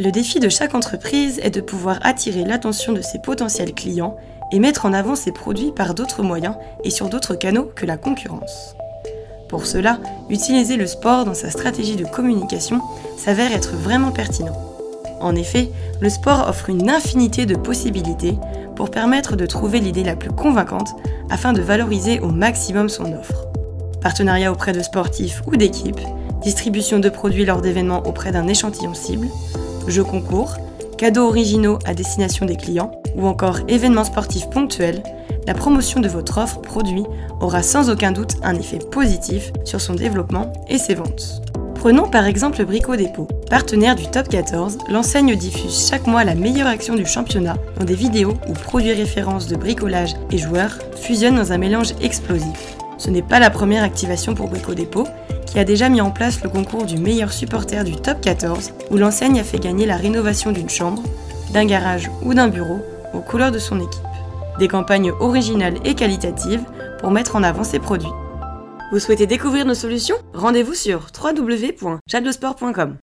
Le défi de chaque entreprise est de pouvoir attirer l'attention de ses potentiels clients et mettre en avant ses produits par d'autres moyens et sur d'autres canaux que la concurrence. Pour cela, utiliser le sport dans sa stratégie de communication s'avère être vraiment pertinent. En effet, le sport offre une infinité de possibilités pour permettre de trouver l'idée la plus convaincante afin de valoriser au maximum son offre. Partenariat auprès de sportifs ou d'équipes, distribution de produits lors d'événements auprès d'un échantillon cible, jeux concours, cadeaux originaux à destination des clients ou encore événements sportifs ponctuels, la promotion de votre offre produit aura sans aucun doute un effet positif sur son développement et ses ventes. Prenons par exemple Brico Dépôt. Partenaire du Top 14, l'enseigne diffuse chaque mois la meilleure action du championnat dans des vidéos où produits références de bricolage et joueurs fusionnent dans un mélange explosif. Ce n'est pas la première activation pour Brico Dépôt, qui a déjà mis en place le concours du meilleur supporter du Top 14, où l'enseigne a fait gagner la rénovation d'une chambre, d'un garage ou d'un bureau aux couleurs de son équipe. Des campagnes originales et qualitatives pour mettre en avant ses produits. Vous souhaitez découvrir nos solutions? Rendez-vous sur www.jadlesport.com.